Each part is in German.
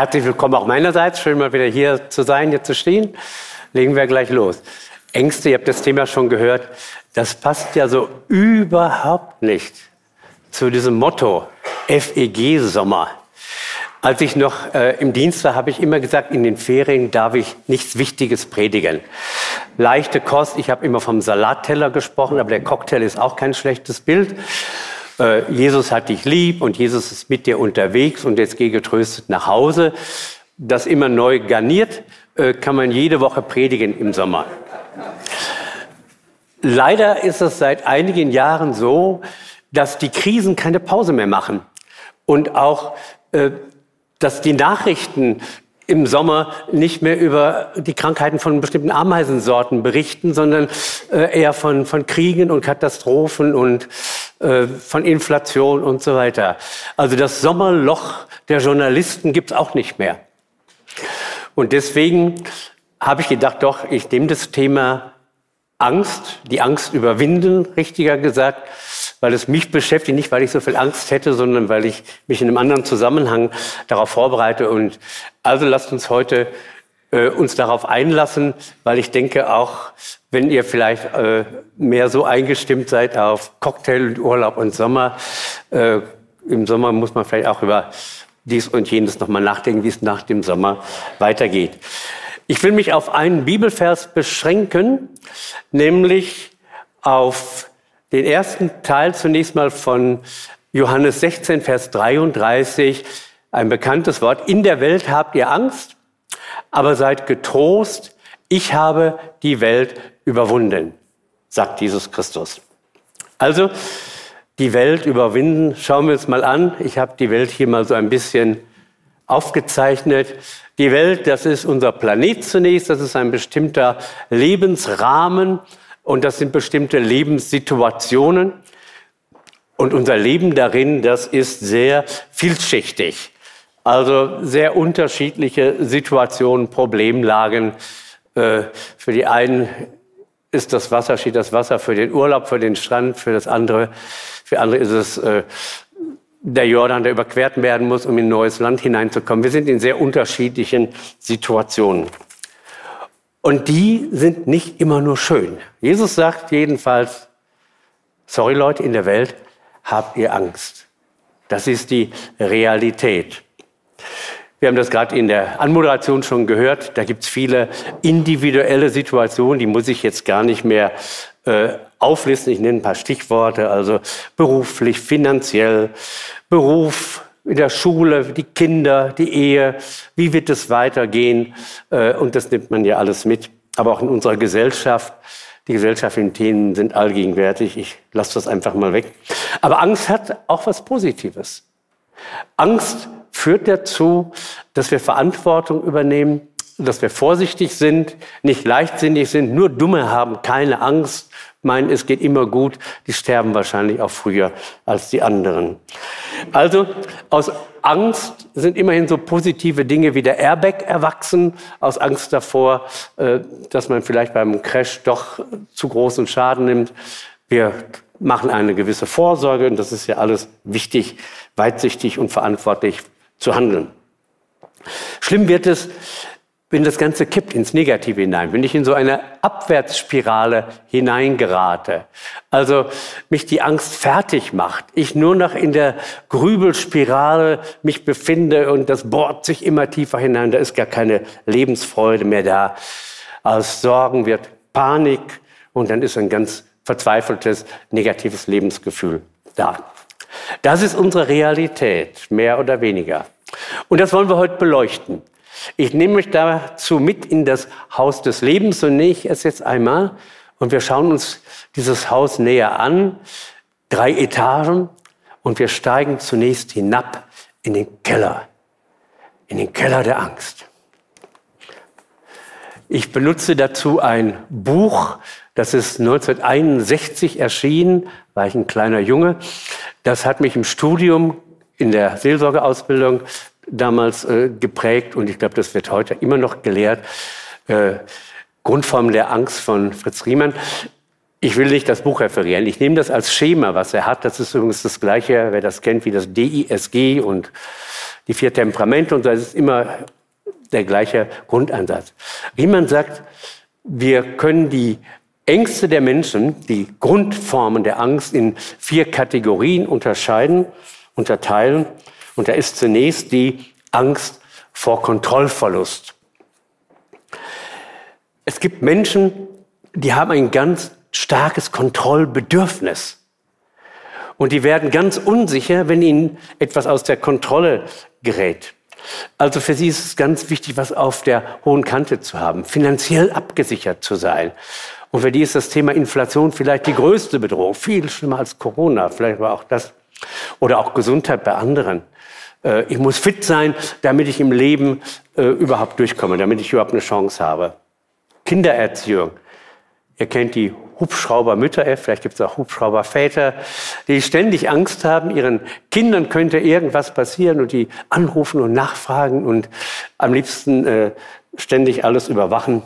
Herzlich willkommen auch meinerseits. Schön mal wieder hier zu sein, hier zu stehen. Legen wir gleich los. Ängste, ihr habt das Thema schon gehört, das passt ja so überhaupt nicht zu diesem Motto FEG-Sommer. Als ich noch äh, im Dienst war, habe ich immer gesagt, in den Ferien darf ich nichts Wichtiges predigen. Leichte Kost, ich habe immer vom Salatteller gesprochen, aber der Cocktail ist auch kein schlechtes Bild. Äh, Jesus hat dich lieb und Jesus ist mit dir unterwegs und jetzt geh getröstet nach Hause. Das immer neu garniert, äh, kann man jede Woche predigen im Sommer. Leider ist es seit einigen Jahren so, dass die Krisen keine Pause mehr machen und auch äh, dass die Nachrichten im Sommer nicht mehr über die Krankheiten von bestimmten Ameisensorten berichten, sondern eher von, von Kriegen und Katastrophen und äh, von Inflation und so weiter. Also das Sommerloch der Journalisten gibt's auch nicht mehr. Und deswegen habe ich gedacht, doch, ich nehme das Thema Angst, die Angst überwinden, richtiger gesagt, weil es mich beschäftigt, nicht weil ich so viel Angst hätte, sondern weil ich mich in einem anderen Zusammenhang darauf vorbereite. Und also lasst uns heute äh, uns darauf einlassen, weil ich denke auch, wenn ihr vielleicht äh, mehr so eingestimmt seid auf Cocktail und Urlaub und Sommer, äh, im Sommer muss man vielleicht auch über dies und jenes nochmal nachdenken, wie es nach dem Sommer weitergeht. Ich will mich auf einen Bibelvers beschränken, nämlich auf den ersten Teil zunächst mal von Johannes 16, Vers 33, ein bekanntes Wort. In der Welt habt ihr Angst, aber seid getrost, ich habe die Welt überwunden, sagt Jesus Christus. Also die Welt überwinden, schauen wir uns mal an. Ich habe die Welt hier mal so ein bisschen aufgezeichnet. Die Welt, das ist unser Planet zunächst, das ist ein bestimmter Lebensrahmen, und das sind bestimmte Lebenssituationen. Und unser Leben darin, das ist sehr vielschichtig. Also sehr unterschiedliche Situationen, Problemlagen. Äh, für die einen ist das Wasser, steht das Wasser für den Urlaub, für den Strand, für das andere, für andere ist es äh, der Jordan, der überquert werden muss, um in ein neues Land hineinzukommen. Wir sind in sehr unterschiedlichen Situationen. Und die sind nicht immer nur schön. Jesus sagt jedenfalls, sorry Leute, in der Welt habt ihr Angst. Das ist die Realität. Wir haben das gerade in der Anmoderation schon gehört. Da gibt es viele individuelle Situationen, die muss ich jetzt gar nicht mehr äh, auflisten. Ich nenne ein paar Stichworte, also beruflich, finanziell, Beruf, in der Schule, die Kinder, die Ehe, wie wird es weitergehen? Äh, und das nimmt man ja alles mit. Aber auch in unserer Gesellschaft, die gesellschaftlichen Themen sind allgegenwärtig. Ich lasse das einfach mal weg. Aber Angst hat auch was Positives. Angst führt dazu, dass wir Verantwortung übernehmen, dass wir vorsichtig sind, nicht leichtsinnig sind. Nur Dumme haben keine Angst, meinen, es geht immer gut. Die sterben wahrscheinlich auch früher als die anderen. Also aus Angst sind immerhin so positive Dinge wie der Airbag erwachsen, aus Angst davor, äh, dass man vielleicht beim Crash doch zu großen Schaden nimmt. Wir machen eine gewisse Vorsorge und das ist ja alles wichtig, weitsichtig und verantwortlich zu handeln. Schlimm wird es, wenn das Ganze kippt ins Negative hinein, wenn ich in so eine Abwärtsspirale hineingerate, also mich die Angst fertig macht, ich nur noch in der Grübelspirale mich befinde und das bohrt sich immer tiefer hinein, da ist gar keine Lebensfreude mehr da. Aus Sorgen wird Panik und dann ist ein ganz verzweifeltes, negatives Lebensgefühl da. Das ist unsere Realität, mehr oder weniger. Und das wollen wir heute beleuchten. Ich nehme euch dazu mit in das Haus des Lebens, so nenne ich es jetzt einmal. Und wir schauen uns dieses Haus näher an. Drei Etagen. Und wir steigen zunächst hinab in den Keller. In den Keller der Angst. Ich benutze dazu ein Buch, das ist 1961 erschienen, war ich ein kleiner Junge. Das hat mich im Studium in der Seelsorgeausbildung damals äh, geprägt und ich glaube, das wird heute immer noch gelehrt. Äh, Grundform der Angst von Fritz Riemann. Ich will nicht das Buch referieren. Ich nehme das als Schema, was er hat. Das ist übrigens das Gleiche, wer das kennt, wie das DISG und die vier Temperamente. Und das ist immer der gleiche Grundansatz. Jemand sagt, wir können die Ängste der Menschen, die Grundformen der Angst in vier Kategorien unterscheiden, unterteilen. Und da ist zunächst die Angst vor Kontrollverlust. Es gibt Menschen, die haben ein ganz starkes Kontrollbedürfnis. Und die werden ganz unsicher, wenn ihnen etwas aus der Kontrolle gerät. Also für sie ist es ganz wichtig, was auf der hohen Kante zu haben, finanziell abgesichert zu sein. Und für die ist das Thema Inflation vielleicht die größte Bedrohung, viel schlimmer als Corona, vielleicht war auch das. Oder auch Gesundheit bei anderen. Äh, ich muss fit sein, damit ich im Leben äh, überhaupt durchkomme, damit ich überhaupt eine Chance habe. Kindererziehung. Ihr kennt die Hubschraubermütter, äh, vielleicht gibt es auch Hubschrauberväter, die ständig Angst haben, ihren Kindern könnte irgendwas passieren und die anrufen und nachfragen und am liebsten äh, ständig alles überwachen.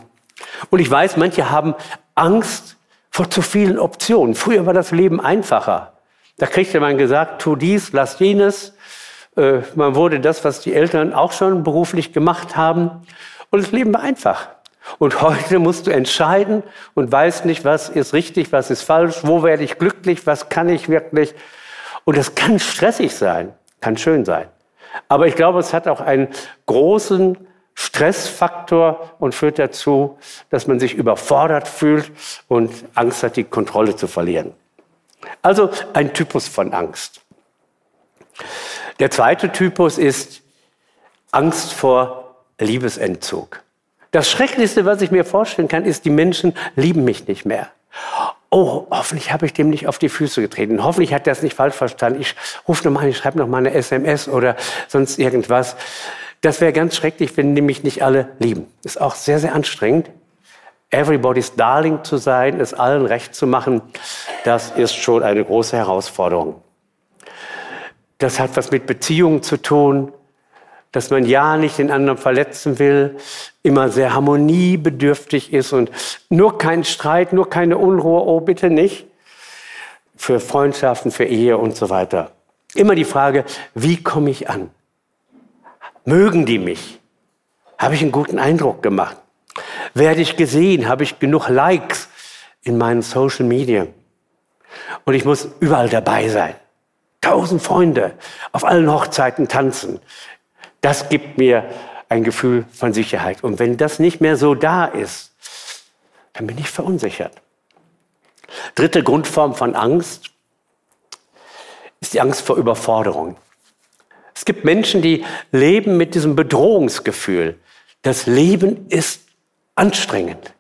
Und ich weiß, manche haben Angst vor zu vielen Optionen. Früher war das Leben einfacher. Da kriegte man gesagt, tu dies, lass jenes. Äh, man wurde das, was die Eltern auch schon beruflich gemacht haben. Und das Leben war einfach. Und heute musst du entscheiden und weißt nicht, was ist richtig, was ist falsch, wo werde ich glücklich, was kann ich wirklich. Und das kann stressig sein, kann schön sein. Aber ich glaube, es hat auch einen großen Stressfaktor und führt dazu, dass man sich überfordert fühlt und Angst hat, die Kontrolle zu verlieren. Also ein Typus von Angst. Der zweite Typus ist Angst vor Liebesentzug. Das Schrecklichste, was ich mir vorstellen kann, ist, die Menschen lieben mich nicht mehr. Oh, hoffentlich habe ich dem nicht auf die Füße getreten. Hoffentlich hat er das nicht falsch verstanden. Ich rufe nochmal, ich schreibe nochmal eine SMS oder sonst irgendwas. Das wäre ganz schrecklich, wenn die mich nicht alle lieben. Ist auch sehr, sehr anstrengend. Everybody's Darling zu sein, es allen recht zu machen, das ist schon eine große Herausforderung. Das hat was mit Beziehungen zu tun, dass man ja nicht den anderen verletzen will, immer sehr harmoniebedürftig ist und nur kein Streit, nur keine Unruhe, oh bitte nicht, für Freundschaften, für Ehe und so weiter. Immer die Frage, wie komme ich an? Mögen die mich? Habe ich einen guten Eindruck gemacht? Werde ich gesehen? Habe ich genug Likes in meinen Social Media? Und ich muss überall dabei sein. Tausend Freunde auf allen Hochzeiten tanzen. Das gibt mir ein Gefühl von Sicherheit. Und wenn das nicht mehr so da ist, dann bin ich verunsichert. Dritte Grundform von Angst ist die Angst vor Überforderung. Es gibt Menschen, die leben mit diesem Bedrohungsgefühl. Das Leben ist anstrengend.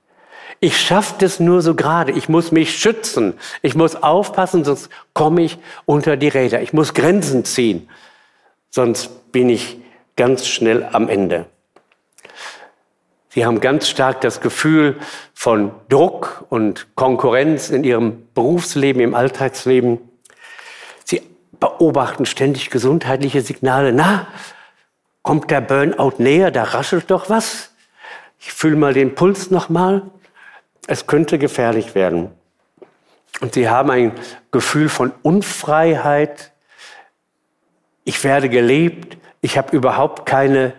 Ich schaffe das nur so gerade. Ich muss mich schützen. Ich muss aufpassen, sonst komme ich unter die Räder. Ich muss Grenzen ziehen, sonst bin ich ganz schnell am Ende. Sie haben ganz stark das Gefühl von Druck und Konkurrenz in ihrem Berufsleben, im Alltagsleben. Sie beobachten ständig gesundheitliche Signale. Na, kommt der Burnout näher? Da raschelt doch was. Ich fühle mal den Puls nochmal. Es könnte gefährlich werden. Und sie haben ein Gefühl von Unfreiheit. Ich werde gelebt. Ich habe überhaupt keine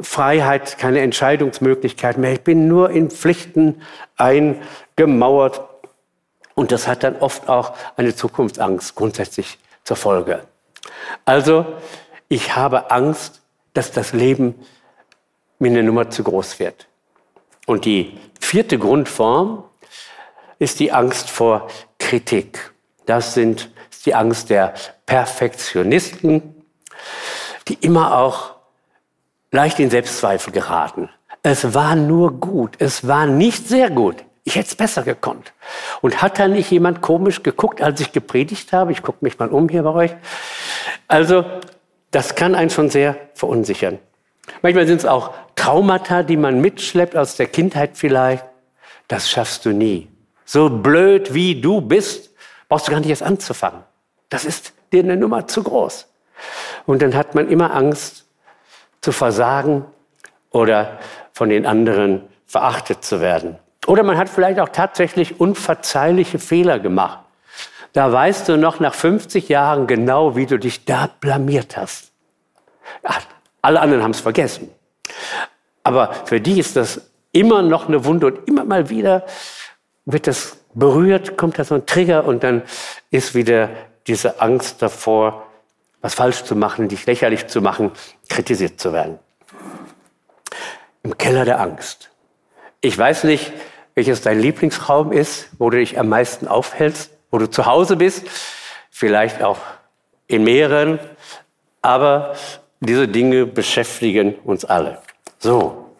Freiheit, keine Entscheidungsmöglichkeit mehr. Ich bin nur in Pflichten eingemauert. Und das hat dann oft auch eine Zukunftsangst grundsätzlich zur Folge. Also, ich habe Angst, dass das Leben mir eine Nummer zu groß wird. Und die vierte Grundform ist die Angst vor Kritik. Das sind, die Angst der Perfektionisten, die immer auch leicht in Selbstzweifel geraten. Es war nur gut, es war nicht sehr gut. Ich hätte es besser gekonnt. Und hat da nicht jemand komisch geguckt, als ich gepredigt habe? Ich gucke mich mal um hier bei euch. Also, das kann einen schon sehr verunsichern. Manchmal sind es auch Traumata, die man mitschleppt aus der Kindheit vielleicht. Das schaffst du nie. So blöd wie du bist, brauchst du gar nicht erst anzufangen. Das ist dir eine Nummer zu groß. Und dann hat man immer Angst zu versagen oder von den anderen verachtet zu werden. Oder man hat vielleicht auch tatsächlich unverzeihliche Fehler gemacht. Da weißt du noch nach 50 Jahren genau, wie du dich da blamiert hast. Ja, alle anderen haben es vergessen. Aber für die ist das immer noch eine Wunde und immer mal wieder wird das berührt, kommt da so ein Trigger und dann ist wieder diese Angst davor, was falsch zu machen, dich lächerlich zu machen, kritisiert zu werden. Im Keller der Angst. Ich weiß nicht, welches dein Lieblingsraum ist, wo du dich am meisten aufhältst, wo du zu Hause bist, vielleicht auch in mehreren, aber diese Dinge beschäftigen uns alle. So.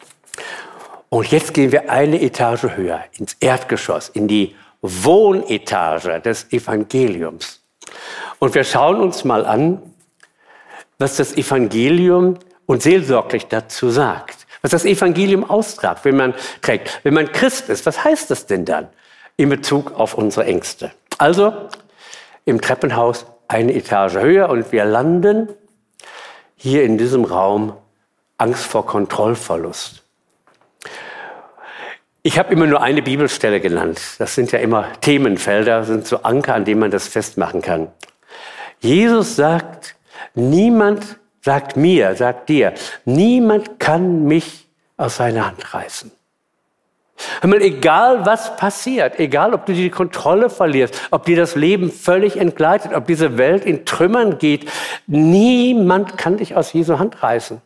Und jetzt gehen wir eine Etage höher, ins Erdgeschoss, in die Wohnetage des Evangeliums. Und wir schauen uns mal an, was das Evangelium und seelsorglich dazu sagt. Was das Evangelium austragt, wenn man trägt. Wenn man Christ ist, was heißt das denn dann in Bezug auf unsere Ängste? Also im Treppenhaus eine Etage höher und wir landen hier in diesem Raum Angst vor Kontrollverlust. Ich habe immer nur eine Bibelstelle genannt. Das sind ja immer Themenfelder, sind so Anker, an denen man das festmachen kann. Jesus sagt, niemand sagt mir, sagt dir, niemand kann mich aus seiner Hand reißen. Mal, egal was passiert, egal ob du die Kontrolle verlierst, ob dir das Leben völlig entgleitet, ob diese Welt in Trümmern geht, niemand kann dich aus Jesu Hand reißen.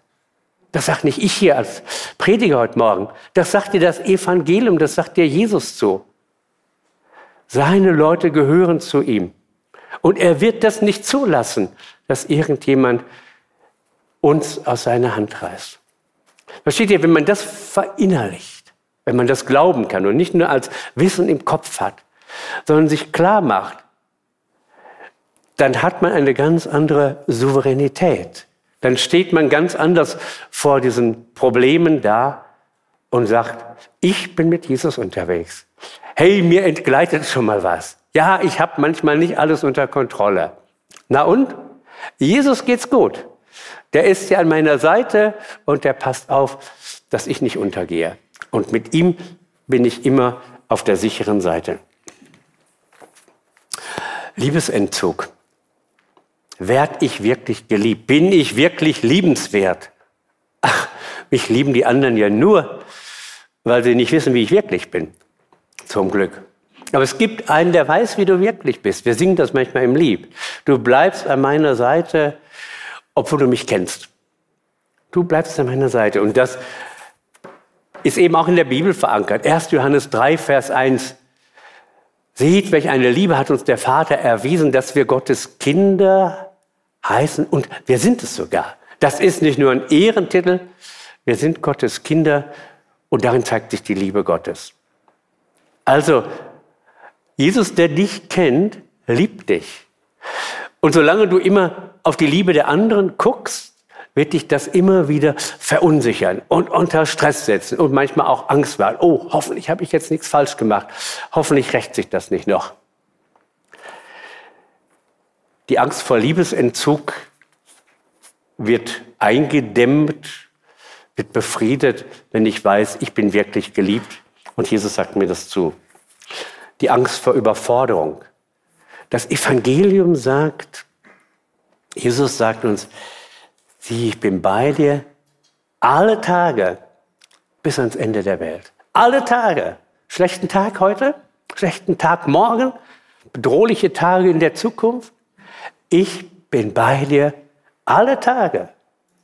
Das sagt nicht ich hier als Prediger heute Morgen. Das sagt dir das Evangelium, das sagt dir Jesus zu. Seine Leute gehören zu ihm. Und er wird das nicht zulassen, dass irgendjemand uns aus seiner Hand reißt. Versteht ihr, wenn man das verinnerlicht, wenn man das glauben kann und nicht nur als Wissen im Kopf hat, sondern sich klar macht, dann hat man eine ganz andere Souveränität dann steht man ganz anders vor diesen Problemen da und sagt, ich bin mit Jesus unterwegs. Hey, mir entgleitet schon mal was. Ja, ich habe manchmal nicht alles unter Kontrolle. Na und? Jesus geht's gut. Der ist ja an meiner Seite und der passt auf, dass ich nicht untergehe. Und mit ihm bin ich immer auf der sicheren Seite. Liebesentzug. Werd ich wirklich geliebt? Bin ich wirklich liebenswert? Ach, mich lieben die anderen ja nur, weil sie nicht wissen, wie ich wirklich bin. Zum Glück. Aber es gibt einen, der weiß, wie du wirklich bist. Wir singen das manchmal im Lied. Du bleibst an meiner Seite, obwohl du mich kennst. Du bleibst an meiner Seite. Und das ist eben auch in der Bibel verankert. 1. Johannes 3, Vers 1. Seht, welch eine Liebe hat uns der Vater erwiesen, dass wir Gottes Kinder heißen und wir sind es sogar. Das ist nicht nur ein Ehrentitel, wir sind Gottes Kinder und darin zeigt sich die Liebe Gottes. Also, Jesus, der dich kennt, liebt dich. Und solange du immer auf die Liebe der anderen guckst, wird dich das immer wieder verunsichern und unter Stress setzen und manchmal auch Angst machen. Oh, hoffentlich habe ich jetzt nichts falsch gemacht. Hoffentlich rächt sich das nicht noch. Die Angst vor Liebesentzug wird eingedämmt, wird befriedet, wenn ich weiß, ich bin wirklich geliebt. Und Jesus sagt mir das zu. Die Angst vor Überforderung. Das Evangelium sagt, Jesus sagt uns, sieh, ich bin bei dir alle Tage bis ans Ende der Welt. Alle Tage. Schlechten Tag heute, schlechten Tag morgen, bedrohliche Tage in der Zukunft ich bin bei dir alle Tage.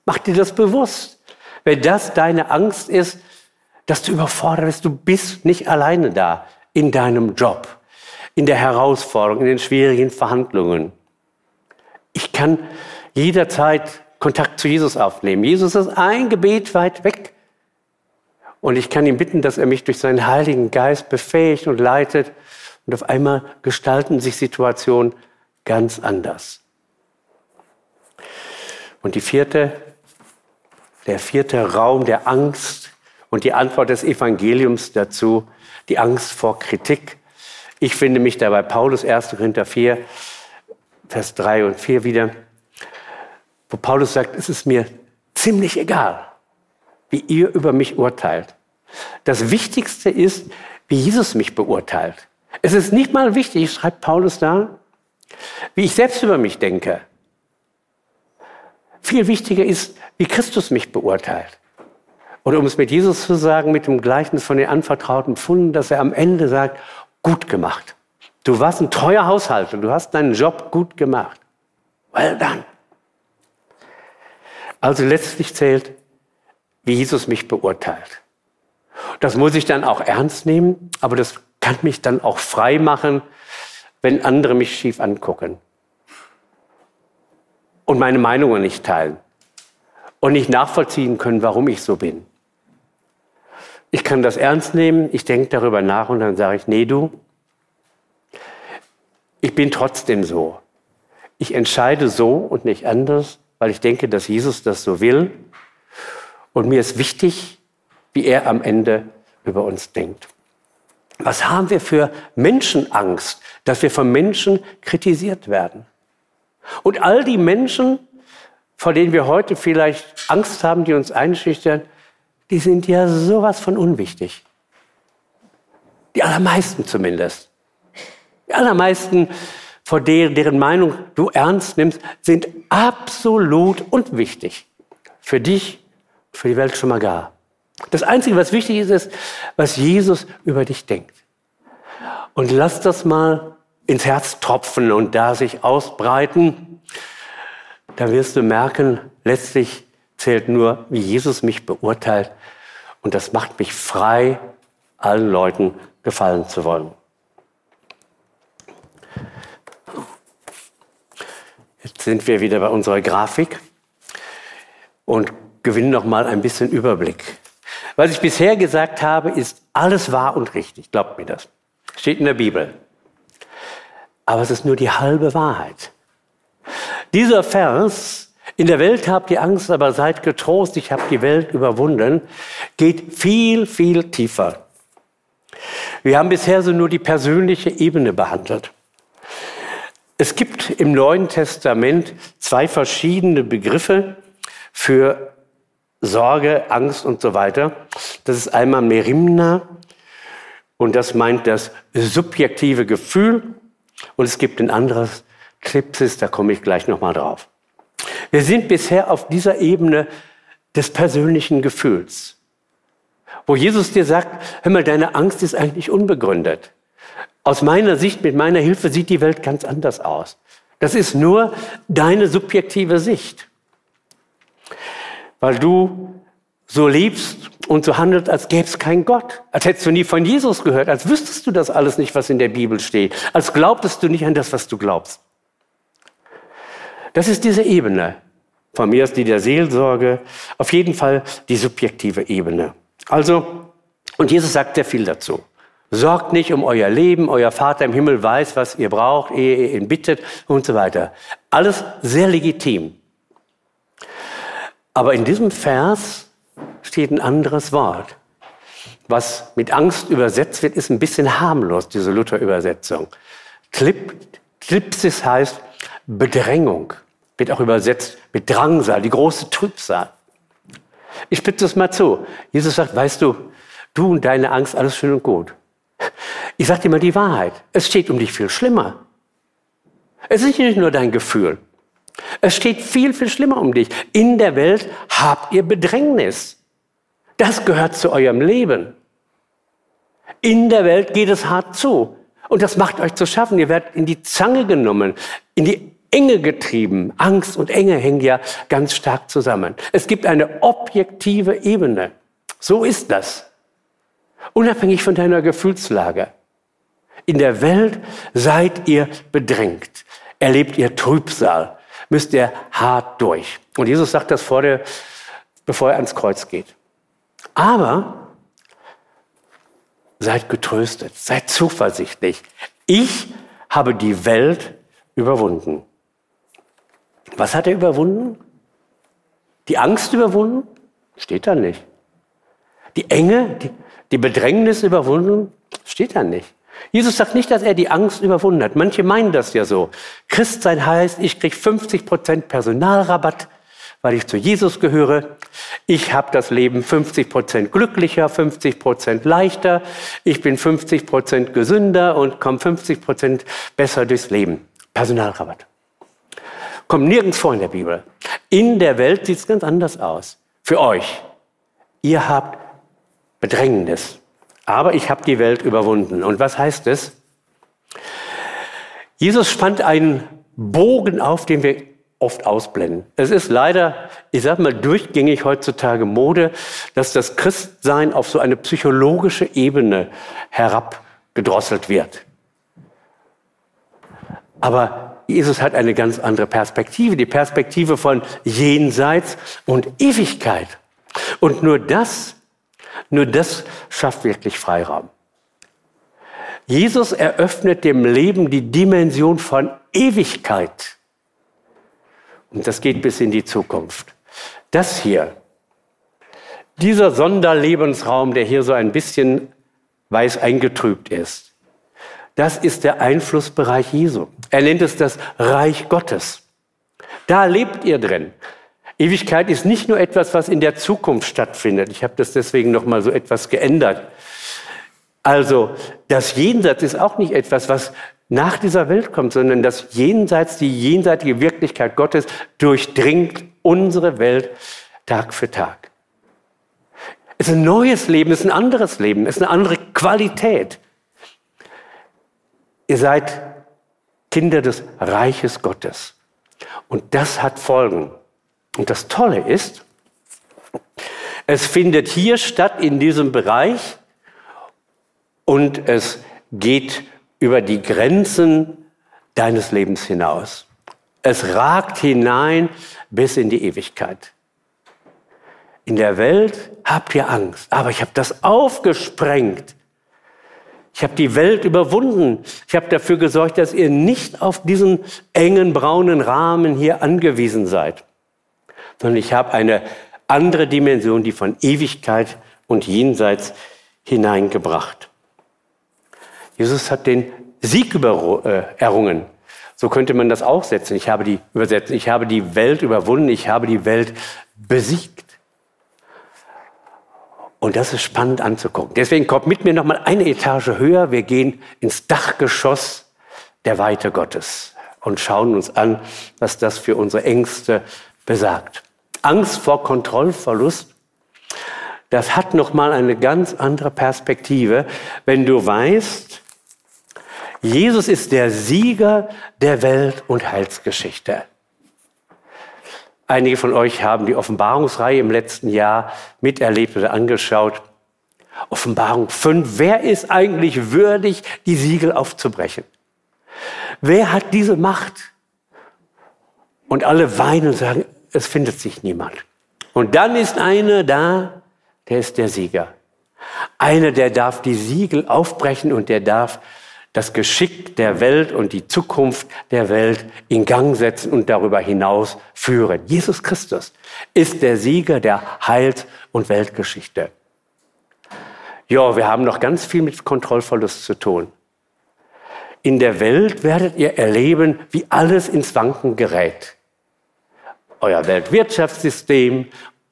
Mach dir das bewusst. Wenn das deine Angst ist, dass du überfordert bist, du bist nicht alleine da in deinem Job, in der Herausforderung, in den schwierigen Verhandlungen. Ich kann jederzeit Kontakt zu Jesus aufnehmen. Jesus ist ein Gebet weit weg. Und ich kann ihn bitten, dass er mich durch seinen Heiligen Geist befähigt und leitet. Und auf einmal gestalten sich Situationen ganz anders. Und die vierte, der vierte Raum der Angst und die Antwort des Evangeliums dazu, die Angst vor Kritik. Ich finde mich da bei Paulus 1. Korinther 4, Vers 3 und 4 wieder, wo Paulus sagt, es ist mir ziemlich egal, wie ihr über mich urteilt. Das Wichtigste ist, wie Jesus mich beurteilt. Es ist nicht mal wichtig, schreibt Paulus da, wie ich selbst über mich denke. Viel wichtiger ist, wie Christus mich beurteilt. Oder um es mit Jesus zu sagen, mit dem Gleichnis von den anvertrauten Pfunden, dass er am Ende sagt, gut gemacht. Du warst ein treuer Haushalter, du hast deinen Job gut gemacht. Well done. Also letztlich zählt, wie Jesus mich beurteilt. Das muss ich dann auch ernst nehmen, aber das kann mich dann auch frei machen, wenn andere mich schief angucken und meine Meinungen nicht teilen und nicht nachvollziehen können, warum ich so bin. Ich kann das ernst nehmen, ich denke darüber nach und dann sage ich, nee du, ich bin trotzdem so. Ich entscheide so und nicht anders, weil ich denke, dass Jesus das so will. Und mir ist wichtig, wie er am Ende über uns denkt. Was haben wir für Menschenangst, dass wir von Menschen kritisiert werden? Und all die Menschen, vor denen wir heute vielleicht Angst haben, die uns einschüchtern, die sind ja sowas von unwichtig. Die allermeisten zumindest. Die allermeisten, vor deren, deren Meinung du ernst nimmst, sind absolut unwichtig. Für dich, für die Welt schon mal gar. Das Einzige, was wichtig ist, ist, was Jesus über dich denkt. Und lass das mal ins Herz tropfen und da sich ausbreiten. Da wirst du merken, letztlich zählt nur, wie Jesus mich beurteilt. Und das macht mich frei, allen Leuten gefallen zu wollen. Jetzt sind wir wieder bei unserer Grafik und gewinnen noch mal ein bisschen Überblick. Was ich bisher gesagt habe, ist alles wahr und richtig. Glaubt mir das. Steht in der Bibel. Aber es ist nur die halbe Wahrheit. Dieser Vers in der Welt habt ihr Angst, aber seid getrost, ich habe die Welt überwunden, geht viel, viel tiefer. Wir haben bisher so nur die persönliche Ebene behandelt. Es gibt im Neuen Testament zwei verschiedene Begriffe für Sorge, Angst und so weiter. Das ist einmal Merimna und das meint das subjektive Gefühl und es gibt ein anderes Klipsis, da komme ich gleich nochmal drauf. Wir sind bisher auf dieser Ebene des persönlichen Gefühls, wo Jesus dir sagt, hör mal, deine Angst ist eigentlich unbegründet. Aus meiner Sicht, mit meiner Hilfe sieht die Welt ganz anders aus. Das ist nur deine subjektive Sicht. Weil du so liebst und so handelst, als gäbe es keinen Gott. Als hättest du nie von Jesus gehört, als wüsstest du das alles nicht, was in der Bibel steht. Als glaubtest du nicht an das, was du glaubst. Das ist diese Ebene. Von mir ist die der Seelsorge. Auf jeden Fall die subjektive Ebene. Also, und Jesus sagt sehr viel dazu. Sorgt nicht um euer Leben, euer Vater im Himmel weiß, was ihr braucht, ehe ihr ihn bittet und so weiter. Alles sehr legitim. Aber in diesem Vers steht ein anderes Wort. Was mit Angst übersetzt wird, ist ein bisschen harmlos, diese Luther-Übersetzung. Klipsis heißt Bedrängung wird auch übersetzt mit Drangsal, die große Trübsal. Ich spitze es mal zu. Jesus sagt, weißt du, du und deine Angst, alles schön und gut. Ich sage dir mal die Wahrheit. Es steht um dich viel schlimmer. Es ist nicht nur dein Gefühl. Es steht viel, viel schlimmer um dich. In der Welt habt ihr Bedrängnis. Das gehört zu eurem Leben. In der Welt geht es hart zu. Und das macht euch zu schaffen. Ihr werdet in die Zange genommen, in die Enge getrieben. Angst und Enge hängen ja ganz stark zusammen. Es gibt eine objektive Ebene. So ist das. Unabhängig von deiner Gefühlslage. In der Welt seid ihr bedrängt. Erlebt ihr Trübsal. Müsst ihr hart durch. Und Jesus sagt das vor der, bevor er ans Kreuz geht. Aber seid getröstet, seid zuversichtlich. Ich habe die Welt überwunden. Was hat er überwunden? Die Angst überwunden? Steht da nicht. Die Enge, die, die Bedrängnis überwunden? Steht da nicht. Jesus sagt nicht, dass er die Angst überwunden hat. Manche meinen das ja so. Christsein heißt, ich kriege 50 Prozent Personalrabatt, weil ich zu Jesus gehöre. Ich habe das Leben 50 Prozent glücklicher, 50 Prozent leichter. Ich bin 50 Prozent gesünder und komme 50 Prozent besser durchs Leben. Personalrabatt. Kommt nirgends vor in der Bibel. In der Welt sieht es ganz anders aus. Für euch. Ihr habt Bedrängnis. Aber ich habe die Welt überwunden. Und was heißt es? Jesus spannt einen Bogen auf, den wir oft ausblenden. Es ist leider, ich sage mal, durchgängig heutzutage Mode, dass das Christsein auf so eine psychologische Ebene herabgedrosselt wird. Aber Jesus hat eine ganz andere Perspektive, die Perspektive von Jenseits und Ewigkeit. Und nur das, nur das schafft wirklich Freiraum. Jesus eröffnet dem Leben die Dimension von Ewigkeit. Und das geht bis in die Zukunft. Das hier, dieser Sonderlebensraum, der hier so ein bisschen weiß eingetrübt ist, das ist der Einflussbereich Jesu. Er nennt es das Reich Gottes. Da lebt ihr drin. Ewigkeit ist nicht nur etwas, was in der Zukunft stattfindet. Ich habe das deswegen noch mal so etwas geändert. Also das Jenseits ist auch nicht etwas, was nach dieser Welt kommt, sondern das Jenseits, die jenseitige Wirklichkeit Gottes durchdringt unsere Welt Tag für Tag. Es ist ein neues Leben, es ist ein anderes Leben, es ist eine andere Qualität. Ihr seid Kinder des Reiches Gottes. Und das hat Folgen. Und das Tolle ist, es findet hier statt in diesem Bereich, und es geht über die Grenzen deines Lebens hinaus. Es ragt hinein bis in die Ewigkeit. In der Welt habt ihr Angst, aber ich habe das aufgesprengt. Ich habe die Welt überwunden. Ich habe dafür gesorgt, dass ihr nicht auf diesen engen braunen Rahmen hier angewiesen seid, sondern ich habe eine andere Dimension, die von Ewigkeit und Jenseits hineingebracht. Jesus hat den Sieg über, äh, errungen. So könnte man das auch setzen. Ich habe die übersetzen. Ich habe die Welt überwunden. Ich habe die Welt besiegt. Und das ist spannend anzugucken. Deswegen kommt mit mir noch mal eine Etage höher. Wir gehen ins Dachgeschoss der Weite Gottes und schauen uns an, was das für unsere Ängste besagt. Angst vor Kontrollverlust das hat noch mal eine ganz andere Perspektive, wenn du weißt, Jesus ist der Sieger der Welt- und Heilsgeschichte. Einige von euch haben die Offenbarungsreihe im letzten Jahr miterlebt oder angeschaut. Offenbarung 5. Wer ist eigentlich würdig, die Siegel aufzubrechen? Wer hat diese Macht? Und alle weinen und sagen, es findet sich niemand. Und dann ist einer da, der ist der Sieger. Einer, der darf die Siegel aufbrechen und der darf das Geschick der Welt und die Zukunft der Welt in Gang setzen und darüber hinaus führen. Jesus Christus ist der Sieger der Heils- und Weltgeschichte. Ja, wir haben noch ganz viel mit Kontrollverlust zu tun. In der Welt werdet ihr erleben, wie alles ins Wanken gerät. Euer Weltwirtschaftssystem,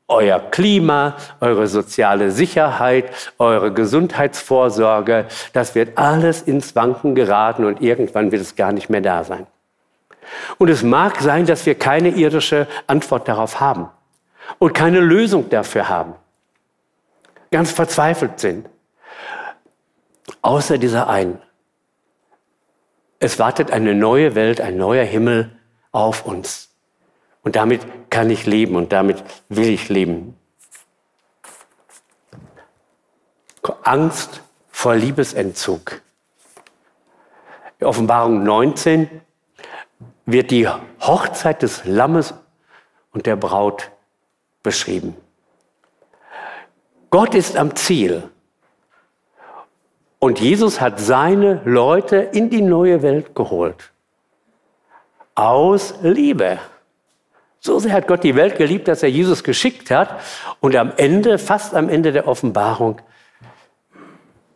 euer Klima, eure soziale Sicherheit, eure Gesundheitsvorsorge, das wird alles ins Wanken geraten und irgendwann wird es gar nicht mehr da sein. Und es mag sein, dass wir keine irdische Antwort darauf haben und keine Lösung dafür haben, ganz verzweifelt sind, außer dieser einen. Es wartet eine neue Welt, ein neuer Himmel auf uns. Und damit kann ich leben und damit will ich leben. Angst vor Liebesentzug. In Offenbarung 19 wird die Hochzeit des Lammes und der Braut beschrieben. Gott ist am Ziel. Und Jesus hat seine Leute in die neue Welt geholt. Aus Liebe. So sehr hat Gott die Welt geliebt, dass er Jesus geschickt hat. Und am Ende, fast am Ende der Offenbarung,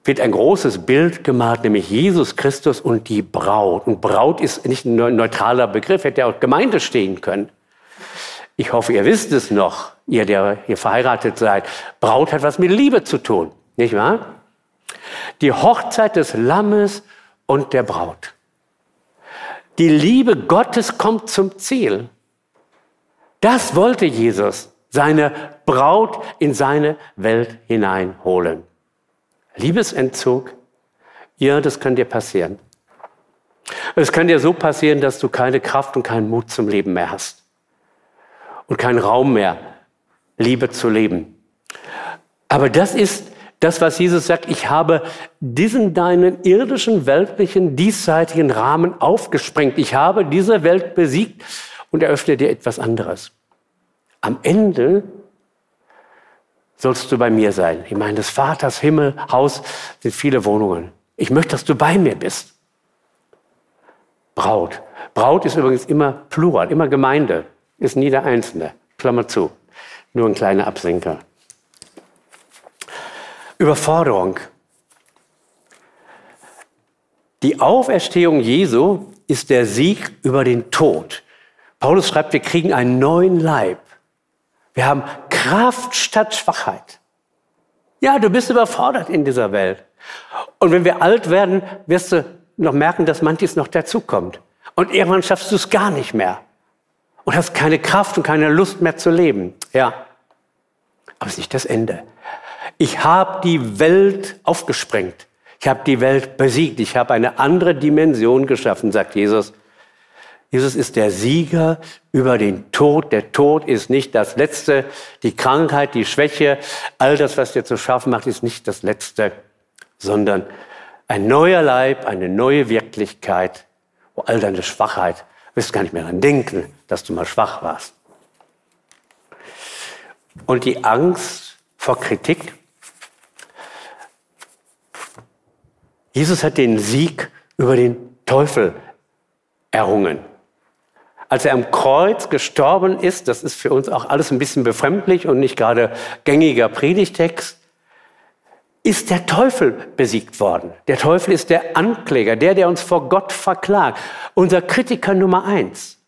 wird ein großes Bild gemalt, nämlich Jesus Christus und die Braut. Und Braut ist nicht ein neutraler Begriff, hätte ja auch Gemeinde stehen können. Ich hoffe, ihr wisst es noch, ihr, der hier verheiratet seid. Braut hat was mit Liebe zu tun, nicht wahr? Die Hochzeit des Lammes und der Braut. Die Liebe Gottes kommt zum Ziel. Das wollte Jesus, seine Braut in seine Welt hineinholen. Liebesentzug, ja, das kann dir passieren. Es kann dir so passieren, dass du keine Kraft und keinen Mut zum Leben mehr hast und keinen Raum mehr, Liebe zu leben. Aber das ist das, was Jesus sagt, ich habe diesen deinen irdischen, weltlichen, diesseitigen Rahmen aufgesprengt. Ich habe diese Welt besiegt und eröffne dir etwas anderes. Am Ende sollst du bei mir sein. In meines Vaters Himmelhaus sind viele Wohnungen. Ich möchte, dass du bei mir bist. Braut. Braut ist übrigens immer Plural, immer Gemeinde, ist nie der Einzelne. Klammer zu. Nur ein kleiner Absenker. Überforderung. Die Auferstehung Jesu ist der Sieg über den Tod. Paulus schreibt, wir kriegen einen neuen Leib. Wir haben Kraft statt Schwachheit. Ja, du bist überfordert in dieser Welt. Und wenn wir alt werden, wirst du noch merken, dass manches noch dazukommt. Und irgendwann schaffst du es gar nicht mehr. Und hast keine Kraft und keine Lust mehr zu leben. Ja. Aber es ist nicht das Ende. Ich habe die Welt aufgesprengt. Ich habe die Welt besiegt. Ich habe eine andere Dimension geschaffen, sagt Jesus. Jesus ist der Sieger über den Tod. Der Tod ist nicht das Letzte. Die Krankheit, die Schwäche, all das, was dir zu schaffen macht, ist nicht das Letzte, sondern ein neuer Leib, eine neue Wirklichkeit, wo all deine Schwachheit, wirst gar nicht mehr daran denken, dass du mal schwach warst. Und die Angst vor Kritik, Jesus hat den Sieg über den Teufel errungen. Als er am Kreuz gestorben ist, das ist für uns auch alles ein bisschen befremdlich und nicht gerade gängiger Predigtext, ist der Teufel besiegt worden. Der Teufel ist der Ankläger, der, der uns vor Gott verklagt. Unser Kritiker Nummer eins.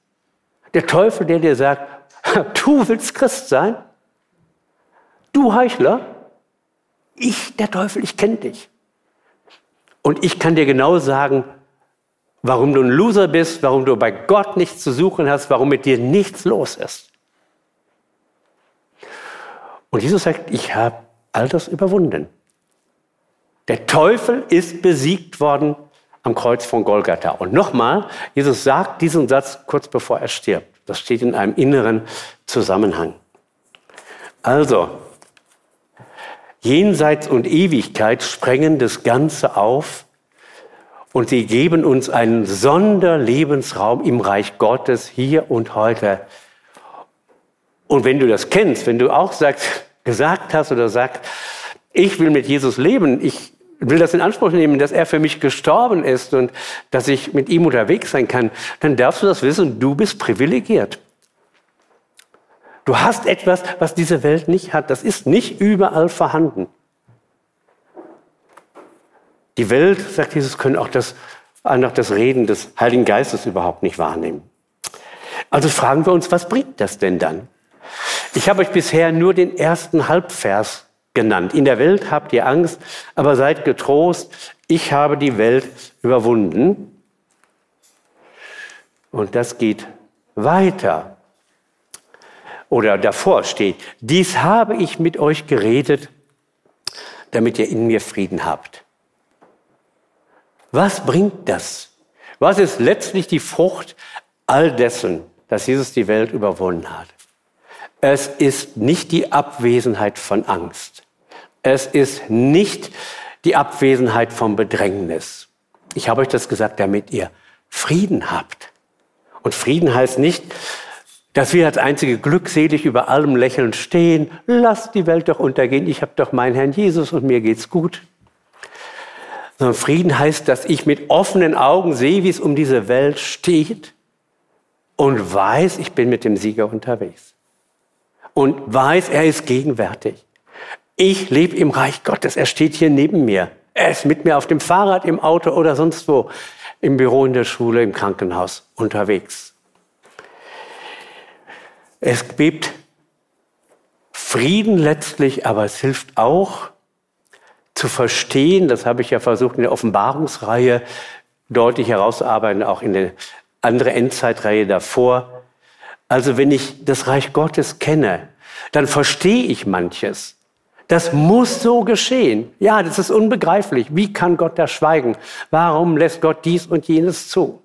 Der Teufel, der dir sagt, du willst Christ sein? Du Heuchler? Ich, der Teufel, ich kenne dich. Und ich kann dir genau sagen, warum du ein Loser bist, warum du bei Gott nichts zu suchen hast, warum mit dir nichts los ist. Und Jesus sagt, ich habe all das überwunden. Der Teufel ist besiegt worden am Kreuz von Golgatha. Und nochmal, Jesus sagt diesen Satz kurz bevor er stirbt. Das steht in einem inneren Zusammenhang. Also, Jenseits und Ewigkeit sprengen das Ganze auf und sie geben uns einen Sonderlebensraum im Reich Gottes hier und heute. Und wenn du das kennst, wenn du auch sagst, gesagt hast oder sagst, ich will mit Jesus leben, ich will das in Anspruch nehmen, dass er für mich gestorben ist und dass ich mit ihm unterwegs sein kann, dann darfst du das wissen, du bist privilegiert. Du hast etwas, was diese Welt nicht hat. Das ist nicht überall vorhanden. Die Welt, sagt Jesus, können auch das, auch das Reden des Heiligen Geistes überhaupt nicht wahrnehmen. Also fragen wir uns, was bringt das denn dann? Ich habe euch bisher nur den ersten Halbvers genannt. In der Welt habt ihr Angst, aber seid getrost, ich habe die Welt überwunden. Und das geht weiter. Oder davor steht, dies habe ich mit euch geredet, damit ihr in mir Frieden habt. Was bringt das? Was ist letztlich die Frucht all dessen, dass Jesus die Welt überwunden hat? Es ist nicht die Abwesenheit von Angst. Es ist nicht die Abwesenheit von Bedrängnis. Ich habe euch das gesagt, damit ihr Frieden habt. Und Frieden heißt nicht, dass wir als einzige glückselig über allem lächeln stehen. Lasst die Welt doch untergehen. Ich habe doch meinen Herrn Jesus und mir geht's gut. Sondern Frieden heißt, dass ich mit offenen Augen sehe, wie es um diese Welt steht und weiß, ich bin mit dem Sieger unterwegs und weiß, er ist gegenwärtig. Ich lebe im Reich Gottes. Er steht hier neben mir. Er ist mit mir auf dem Fahrrad, im Auto oder sonst wo, im Büro, in der Schule, im Krankenhaus unterwegs. Es gibt Frieden letztlich, aber es hilft auch zu verstehen, das habe ich ja versucht in der Offenbarungsreihe deutlich herauszuarbeiten, auch in der anderen Endzeitreihe davor. Also wenn ich das Reich Gottes kenne, dann verstehe ich manches. Das muss so geschehen. Ja, das ist unbegreiflich. Wie kann Gott da schweigen? Warum lässt Gott dies und jenes zu?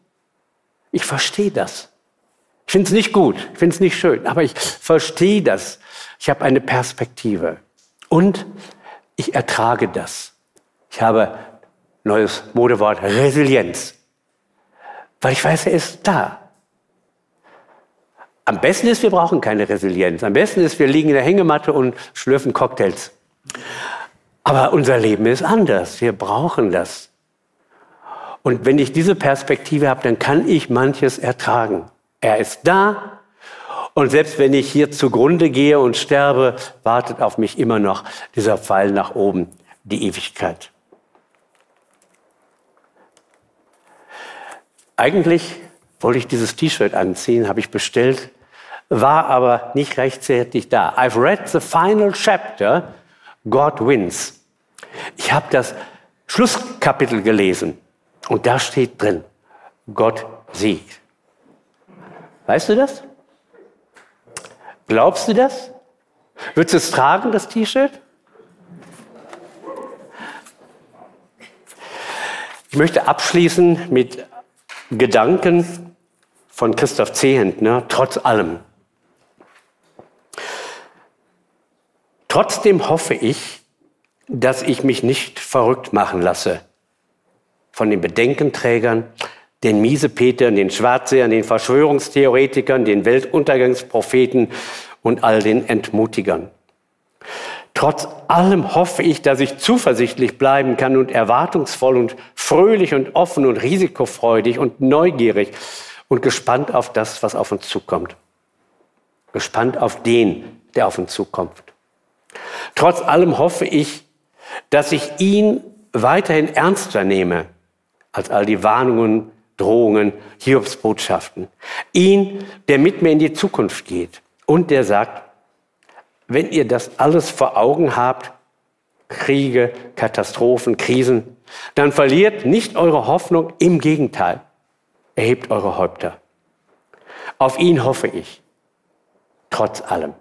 Ich verstehe das. Ich finde es nicht gut, ich finde es nicht schön, aber ich verstehe das. Ich habe eine Perspektive. Und ich ertrage das. Ich habe neues Modewort Resilienz. Weil ich weiß, er ist da. Am besten ist, wir brauchen keine Resilienz. Am besten ist, wir liegen in der Hängematte und schlürfen Cocktails. Aber unser Leben ist anders. Wir brauchen das. Und wenn ich diese Perspektive habe, dann kann ich manches ertragen. Er ist da. Und selbst wenn ich hier zugrunde gehe und sterbe, wartet auf mich immer noch dieser Pfeil nach oben, die Ewigkeit. Eigentlich wollte ich dieses T-Shirt anziehen, habe ich bestellt, war aber nicht rechtzeitig da. I've read the final chapter, God wins. Ich habe das Schlusskapitel gelesen und da steht drin, Gott siegt. Weißt du das? Glaubst du das? Würdest du es tragen, das T-Shirt? Ich möchte abschließen mit Gedanken von Christoph Zehentner, trotz allem. Trotzdem hoffe ich, dass ich mich nicht verrückt machen lasse von den Bedenkenträgern, den Miesepetern, den Schwarzsehern, den Verschwörungstheoretikern, den Weltuntergangspropheten und all den Entmutigern. Trotz allem hoffe ich, dass ich zuversichtlich bleiben kann und erwartungsvoll und fröhlich und offen und risikofreudig und neugierig und gespannt auf das, was auf uns zukommt. Gespannt auf den, der auf uns zukommt. Trotz allem hoffe ich, dass ich ihn weiterhin ernster nehme als all die Warnungen, Drohungen, Hiobsbotschaften. Ihn, der mit mir in die Zukunft geht und der sagt, wenn ihr das alles vor Augen habt, Kriege, Katastrophen, Krisen, dann verliert nicht eure Hoffnung, im Gegenteil, erhebt eure Häupter. Auf ihn hoffe ich, trotz allem.